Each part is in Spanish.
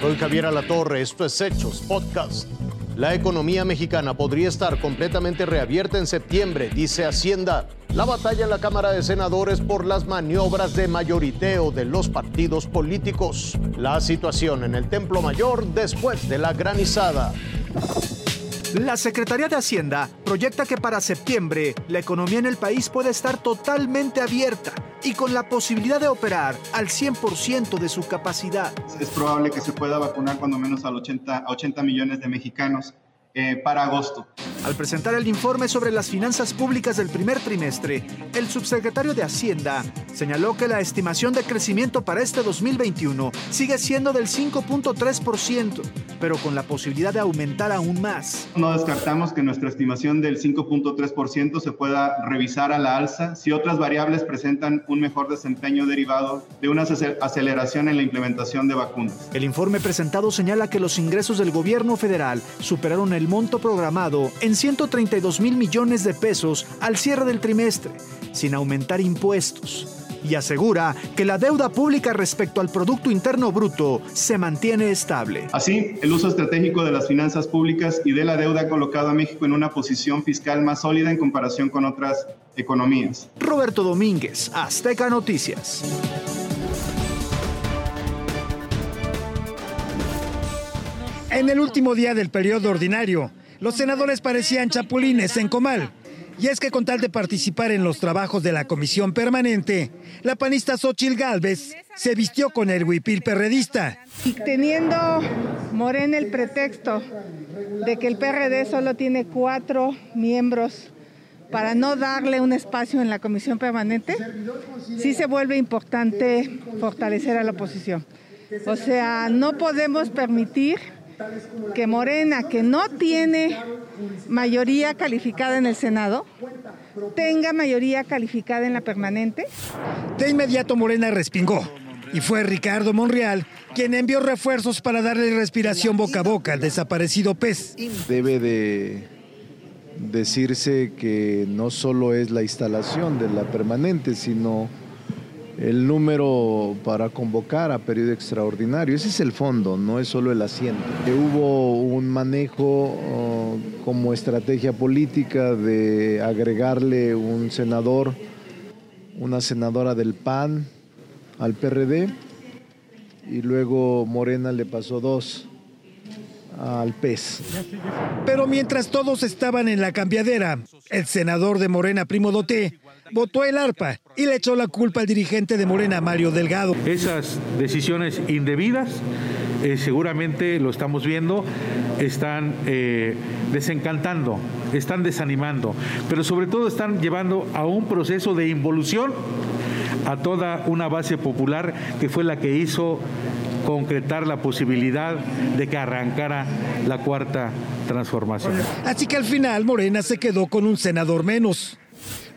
Soy Javier Alatorre, esto es Hechos Podcast. La economía mexicana podría estar completamente reabierta en septiembre, dice Hacienda. La batalla en la Cámara de Senadores por las maniobras de mayoriteo de los partidos políticos. La situación en el Templo Mayor después de la granizada. La Secretaría de Hacienda proyecta que para septiembre la economía en el país puede estar totalmente abierta y con la posibilidad de operar al 100% de su capacidad. Es probable que se pueda vacunar cuando menos al 80, a 80 millones de mexicanos eh, para agosto. Al presentar el informe sobre las finanzas públicas del primer trimestre, el subsecretario de Hacienda señaló que la estimación de crecimiento para este 2021 sigue siendo del 5.3%, pero con la posibilidad de aumentar aún más. No descartamos que nuestra estimación del 5.3% se pueda revisar a la alza si otras variables presentan un mejor desempeño derivado de una aceleración en la implementación de vacunas. El informe presentado señala que los ingresos del gobierno federal superaron el monto programado en 132 mil millones de pesos al cierre del trimestre, sin aumentar impuestos. Y asegura que la deuda pública respecto al Producto Interno Bruto se mantiene estable. Así, el uso estratégico de las finanzas públicas y de la deuda ha colocado a México en una posición fiscal más sólida en comparación con otras economías. Roberto Domínguez, Azteca Noticias. En el último día del periodo ordinario, los senadores parecían chapulines en comal. Y es que con tal de participar en los trabajos de la comisión permanente, la panista Xochil Gálvez se vistió con el huipil perredista. Y teniendo Morena el pretexto de que el PRD solo tiene cuatro miembros para no darle un espacio en la comisión permanente, sí se vuelve importante fortalecer a la oposición. O sea, no podemos permitir que Morena, que no tiene mayoría calificada en el Senado, tenga mayoría calificada en la permanente. De inmediato Morena respingó. Y fue Ricardo Monreal quien envió refuerzos para darle respiración boca a boca al desaparecido pez. Debe de decirse que no solo es la instalación de la permanente, sino el número para convocar a periodo extraordinario. Ese es el fondo, no es solo el asiento. Hubo un manejo oh, como estrategia política de agregarle un senador, una senadora del PAN al PRD y luego Morena le pasó dos al PES. Pero mientras todos estaban en la cambiadera, el senador de Morena, Primo Doté, votó el arpa y le echó la culpa al dirigente de Morena, Mario Delgado. Esas decisiones indebidas, eh, seguramente lo estamos viendo, están eh, desencantando, están desanimando, pero sobre todo están llevando a un proceso de involución a toda una base popular que fue la que hizo concretar la posibilidad de que arrancara la cuarta transformación. Así que al final Morena se quedó con un senador menos.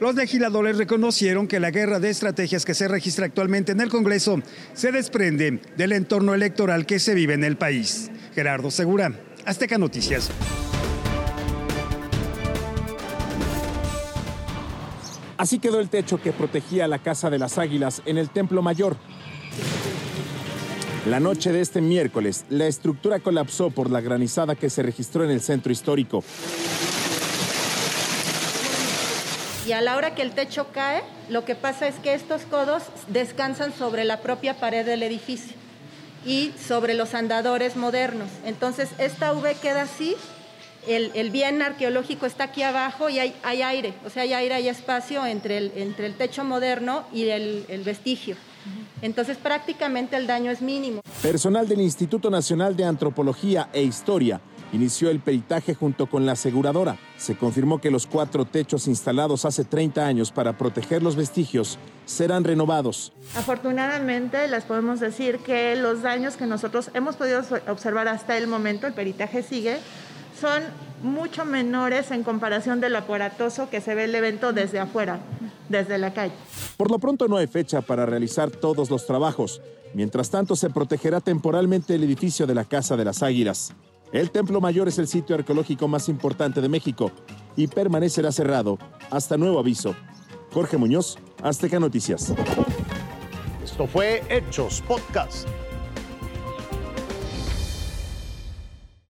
Los legisladores reconocieron que la guerra de estrategias que se registra actualmente en el Congreso se desprende del entorno electoral que se vive en el país. Gerardo Segura, Azteca Noticias. Así quedó el techo que protegía la Casa de las Águilas en el Templo Mayor. La noche de este miércoles, la estructura colapsó por la granizada que se registró en el centro histórico. Y a la hora que el techo cae, lo que pasa es que estos codos descansan sobre la propia pared del edificio y sobre los andadores modernos. Entonces, esta V queda así, el, bien arqueológico está aquí abajo y hay, aire, o sea, hay aire, hay espacio entre el, entre el techo moderno y el, el vestigio. Entonces prácticamente el daño es mínimo. Personal del Instituto Nacional de Antropología e Historia inició el peritaje junto con la aseguradora. Se confirmó que los cuatro techos instalados hace 30 años para proteger los vestigios serán renovados. Afortunadamente les podemos decir que los daños que nosotros hemos podido observar hasta el momento, el peritaje sigue, son mucho menores en comparación del aparatoso que se ve el evento desde afuera, desde la calle. Por lo pronto no hay fecha para realizar todos los trabajos. Mientras tanto, se protegerá temporalmente el edificio de la Casa de las Águilas. El Templo Mayor es el sitio arqueológico más importante de México y permanecerá cerrado hasta nuevo aviso. Jorge Muñoz, Azteca Noticias. Esto fue Hechos Podcast.